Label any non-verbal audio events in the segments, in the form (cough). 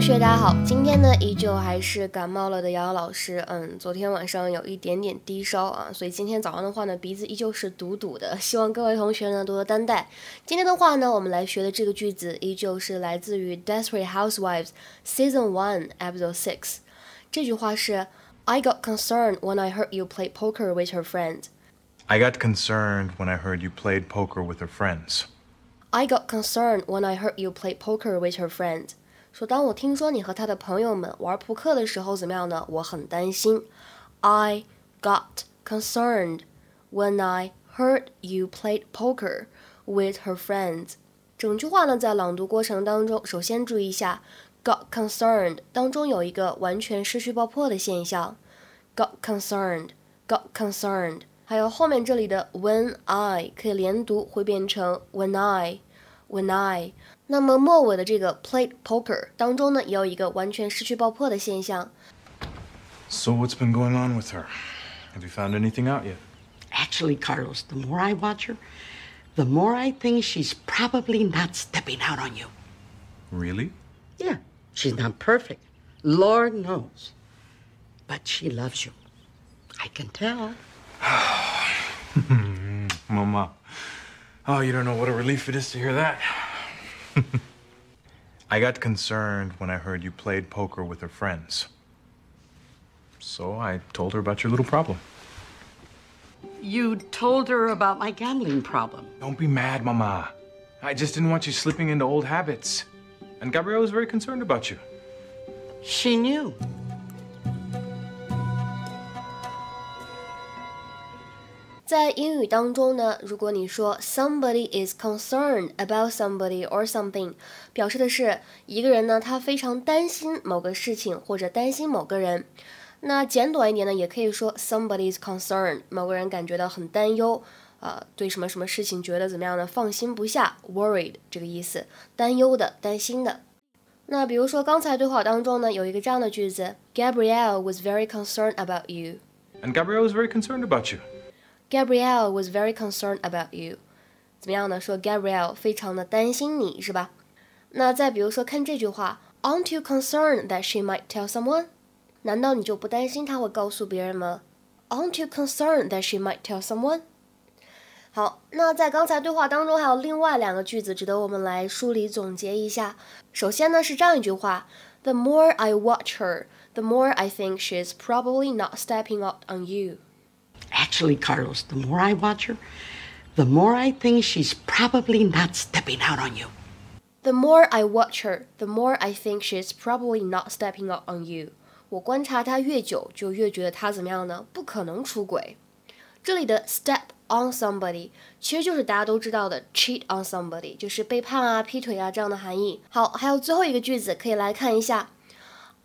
学，大家好，今天呢依旧还是感冒了的瑶瑶老师，嗯，昨天晚上有一点点低烧啊，所以今天早上的话呢鼻子依旧是堵堵的，希望各位同学呢多多担待。今天的话呢，我们来学的这个句子依旧是来自于《Desperate Housewives》Season One Episode Six，这句话是 I got concerned when I heard you play poker with her friends。I got concerned when I heard you played poker with her friends. I got concerned when I heard you play poker with her friends。说当我听说你和他的朋友们玩扑克的时候，怎么样呢？我很担心。I got concerned when I heard you played poker with her friends。整句话呢，在朗读过程当中，首先注意一下，got concerned 当中有一个完全失去爆破的现象，got concerned，got concerned。还有后面这里的 when I 可以连读，会变成 when I I，when I。那么末尾的这个 played poker 当中呢，也有一个完全失去爆破的现象。So what's been going on with her? Have you found anything out yet? Actually, Carlos, the more I watch her, the more I think she's probably not stepping out on you. Really? Yeah, she's not perfect. Lord knows. But she loves you. I can tell. (sighs) Mama. Oh, you don't know what a relief it is to hear that. (laughs) I got concerned when I heard you played poker with her friends. So I told her about your little problem. You told her about my gambling problem. Don't be mad, Mama. I just didn't want you slipping into old habits. And Gabrielle was very concerned about you. She knew. 在英语当中呢，如果你说 somebody is concerned about somebody or something，表示的是一个人呢，他非常担心某个事情或者担心某个人。那简短一点呢，也可以说 somebody is concerned，某个人感觉到很担忧，呃，对什么什么事情觉得怎么样呢？放心不下，worried 这个意思，担忧的、担心的。那比如说刚才对话当中呢，有一个这样的句子：Gabrielle was very concerned about you。And Gabrielle was very concerned about you. Gabrielle was very concerned about you，怎么样呢？说 Gabrielle 非常的担心你是吧？那再比如说看这句话，Aren't you concerned that she might tell someone？难道你就不担心她会告诉别人吗？Aren't you concerned that she might tell someone？好，那在刚才对话当中还有另外两个句子值得我们来梳理总结一下。首先呢是这样一句话：The more I watch her, the more I think she's probably not stepping up on you。 Actually, Carlos, the more I watch her, the more I think she's probably not stepping out on you. The more I watch her, the more I think she's probably not stepping out on you. 我观察她越久，就越觉得她怎么样呢？不可能出轨。这里的 step on somebody 其实就是大家都知道的 cheat on somebody，就是背叛啊、劈腿啊这样的含义。好，还有最后一个句子可以来看一下。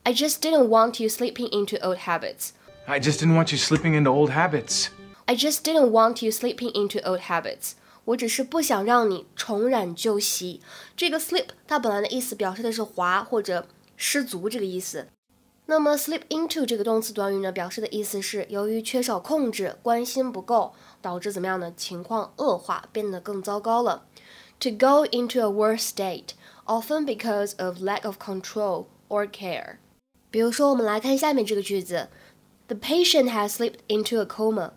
I just didn't want you slipping into old habits. I just didn't want you slipping into old habits. I just didn't want you slipping into old habits. 我只是不想让你重染旧习。这个 slip 它本来的意思表示的是滑或者失足这个意思。那么 slip into 这个动词短语呢，表示的意思是由于缺少控制、关心不够，导致怎么样的情况恶化，变得更糟糕了。To go into a worse state, often because of lack of control or care. 比如说，我们来看下面这个句子。 The patient has slipped into a coma.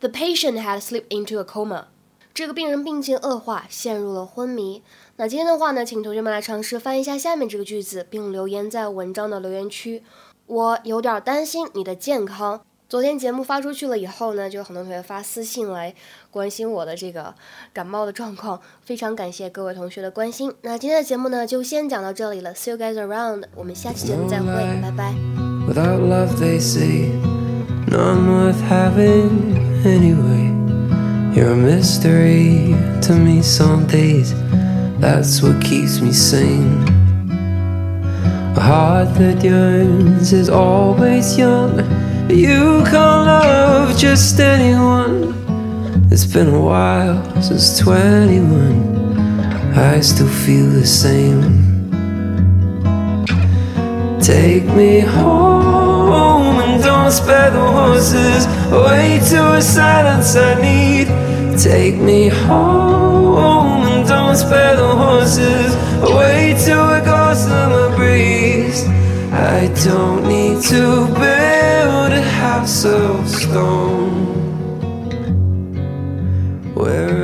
The patient had slipped into a coma. 这个病人病情恶化，陷入了昏迷。那今天的话呢，请同学们来尝试翻译一下下面这个句子，并留言在文章的留言区。我有点担心你的健康。昨天节目发出去了以后呢，就有很多同学发私信来关心我的这个感冒的状况，非常感谢各位同学的关心。那今天的节目呢，就先讲到这里了。See you guys around，我们下期节目再会，拜拜。Without love, they say, none worth having anyway. You're a mystery to me some days, that's what keeps me sane. A heart that yearns is always young. You can't love just anyone. It's been a while since 21. I still feel the same. Take me home and don't spare the horses. Away to a silence I need. Take me home and don't spare the horses. Away to a gossamer breeze. I don't need to build a house of stone. Where